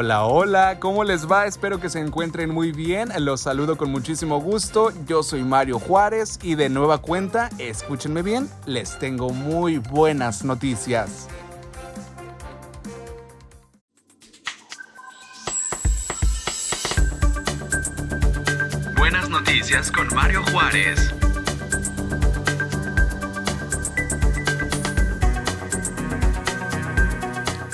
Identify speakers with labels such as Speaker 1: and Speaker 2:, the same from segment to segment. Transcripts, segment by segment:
Speaker 1: Hola, hola, ¿cómo les va? Espero que se encuentren muy bien. Los saludo con muchísimo gusto. Yo soy Mario Juárez y de nueva cuenta, escúchenme bien, les tengo muy buenas noticias.
Speaker 2: Buenas noticias con Mario Juárez.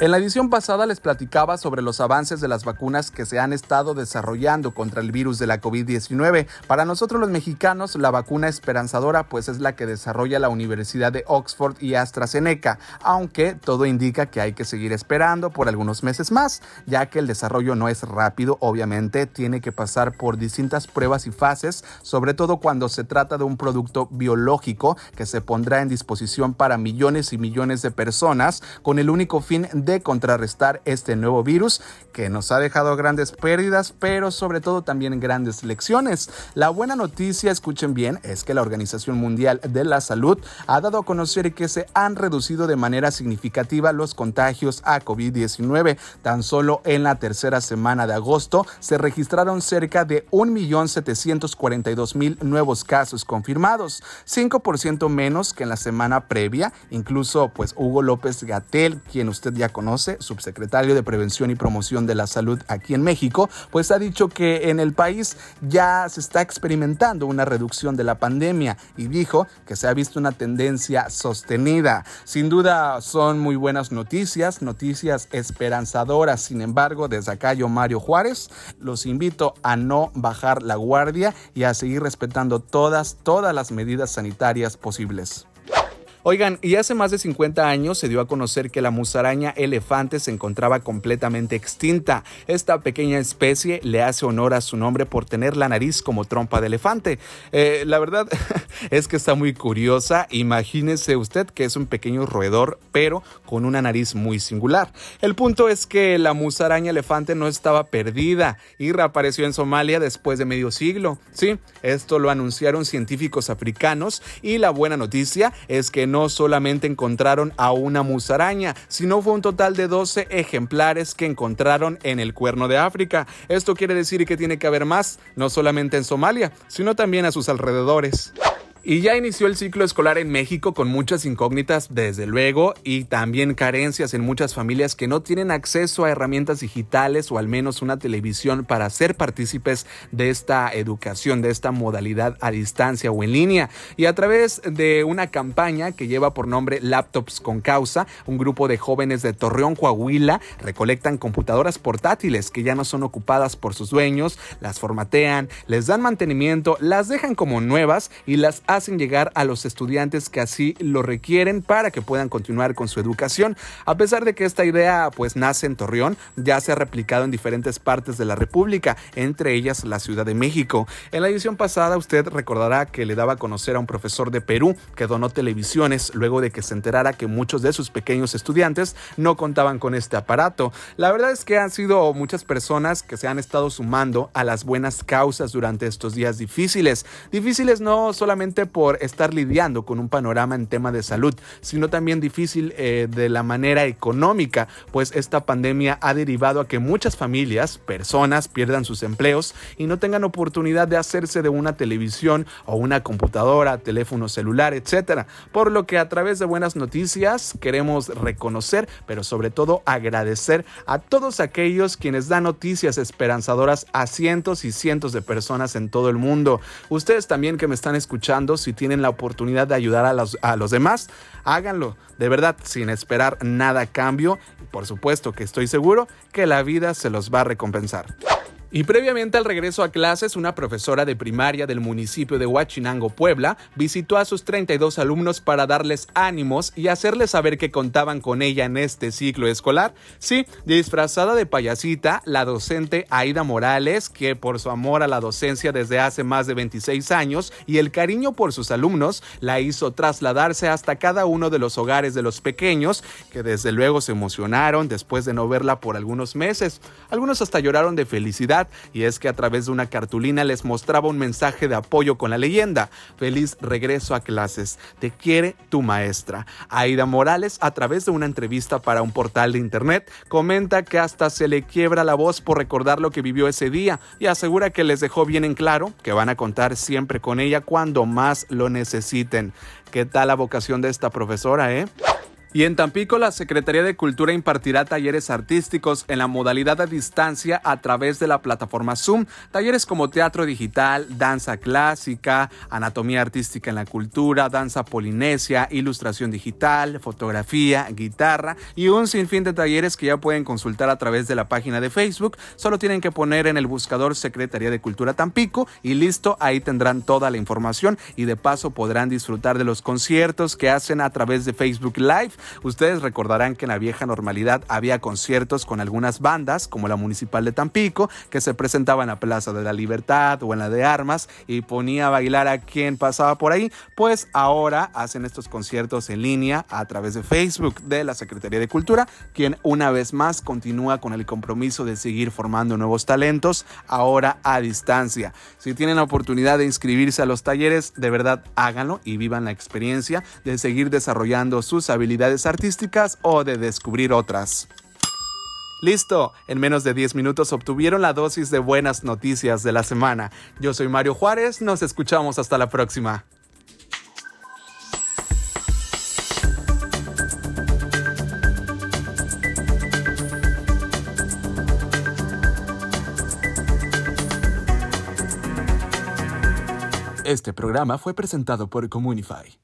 Speaker 1: En la edición pasada les platicaba sobre los avances de las vacunas que se han estado desarrollando contra el virus de la COVID-19. Para nosotros los mexicanos, la vacuna esperanzadora pues es la que desarrolla la Universidad de Oxford y AstraZeneca, aunque todo indica que hay que seguir esperando por algunos meses más, ya que el desarrollo no es rápido, obviamente tiene que pasar por distintas pruebas y fases, sobre todo cuando se trata de un producto biológico que se pondrá en disposición para millones y millones de personas con el único fin de de contrarrestar este nuevo virus que nos ha dejado grandes pérdidas, pero sobre todo también grandes lecciones. La buena noticia, escuchen bien, es que la Organización Mundial de la Salud ha dado a conocer que se han reducido de manera significativa los contagios a COVID-19. Tan solo en la tercera semana de agosto se registraron cerca de 1.742.000 nuevos casos confirmados, 5% menos que en la semana previa. Incluso, pues Hugo López Gatel, quien usted ya conoce, subsecretario de Prevención y Promoción de la Salud aquí en México, pues ha dicho que en el país ya se está experimentando una reducción de la pandemia y dijo que se ha visto una tendencia sostenida. Sin duda son muy buenas noticias, noticias esperanzadoras. Sin embargo, desde acá yo, Mario Juárez, los invito a no bajar la guardia y a seguir respetando todas, todas las medidas sanitarias posibles. Oigan, y hace más de 50 años se dio a conocer que la musaraña elefante se encontraba completamente extinta. Esta pequeña especie le hace honor a su nombre por tener la nariz como trompa de elefante. Eh, la verdad es que está muy curiosa. Imagínese usted que es un pequeño roedor, pero con una nariz muy singular. El punto es que la musaraña elefante no estaba perdida y reapareció en Somalia después de medio siglo. Sí, esto lo anunciaron científicos africanos y la buena noticia es que solamente encontraron a una musaraña, sino fue un total de 12 ejemplares que encontraron en el cuerno de África. Esto quiere decir que tiene que haber más, no solamente en Somalia, sino también a sus alrededores. Y ya inició el ciclo escolar en México con muchas incógnitas, desde luego, y también carencias en muchas familias que no tienen acceso a herramientas digitales o al menos una televisión para ser partícipes de esta educación, de esta modalidad a distancia o en línea. Y a través de una campaña que lleva por nombre Laptops con Causa, un grupo de jóvenes de Torreón, Coahuila, recolectan computadoras portátiles que ya no son ocupadas por sus dueños, las formatean, les dan mantenimiento, las dejan como nuevas y las hacen llegar a los estudiantes que así lo requieren para que puedan continuar con su educación. A pesar de que esta idea pues nace en Torreón, ya se ha replicado en diferentes partes de la República, entre ellas la Ciudad de México. En la edición pasada usted recordará que le daba a conocer a un profesor de Perú que donó televisiones luego de que se enterara que muchos de sus pequeños estudiantes no contaban con este aparato. La verdad es que han sido muchas personas que se han estado sumando a las buenas causas durante estos días difíciles. Difíciles no solamente por estar lidiando con un panorama en tema de salud, sino también difícil eh, de la manera económica, pues esta pandemia ha derivado a que muchas familias, personas pierdan sus empleos y no tengan oportunidad de hacerse de una televisión o una computadora, teléfono celular, etcétera. Por lo que a través de buenas noticias queremos reconocer, pero sobre todo agradecer a todos aquellos quienes dan noticias esperanzadoras a cientos y cientos de personas en todo el mundo. Ustedes también que me están escuchando si tienen la oportunidad de ayudar a los, a los demás, háganlo, de verdad, sin esperar nada a cambio. Por supuesto que estoy seguro que la vida se los va a recompensar. Y previamente al regreso a clases, una profesora de primaria del municipio de Huachinango, Puebla, visitó a sus 32 alumnos para darles ánimos y hacerles saber que contaban con ella en este ciclo escolar. Sí, disfrazada de payasita, la docente Aida Morales, que por su amor a la docencia desde hace más de 26 años y el cariño por sus alumnos, la hizo trasladarse hasta cada uno de los hogares de los pequeños, que desde luego se emocionaron después de no verla por algunos meses. Algunos hasta lloraron de felicidad y es que a través de una cartulina les mostraba un mensaje de apoyo con la leyenda. Feliz regreso a clases. Te quiere tu maestra. Aida Morales, a través de una entrevista para un portal de internet, comenta que hasta se le quiebra la voz por recordar lo que vivió ese día y asegura que les dejó bien en claro que van a contar siempre con ella cuando más lo necesiten. ¿Qué tal la vocación de esta profesora, eh? Y en Tampico, la Secretaría de Cultura impartirá talleres artísticos en la modalidad a distancia a través de la plataforma Zoom. Talleres como teatro digital, danza clásica, anatomía artística en la cultura, danza polinesia, ilustración digital, fotografía, guitarra y un sinfín de talleres que ya pueden consultar a través de la página de Facebook. Solo tienen que poner en el buscador Secretaría de Cultura Tampico y listo, ahí tendrán toda la información y de paso podrán disfrutar de los conciertos que hacen a través de Facebook Live Ustedes recordarán que en la vieja normalidad había conciertos con algunas bandas, como la Municipal de Tampico, que se presentaban a Plaza de la Libertad o en la de Armas y ponía a bailar a quien pasaba por ahí. Pues ahora hacen estos conciertos en línea a través de Facebook de la Secretaría de Cultura, quien una vez más continúa con el compromiso de seguir formando nuevos talentos, ahora a distancia. Si tienen la oportunidad de inscribirse a los talleres, de verdad háganlo y vivan la experiencia de seguir desarrollando sus habilidades artísticas o de descubrir otras. Listo, en menos de 10 minutos obtuvieron la dosis de buenas noticias de la semana. Yo soy Mario Juárez, nos escuchamos hasta la próxima. Este programa fue presentado por Comunify.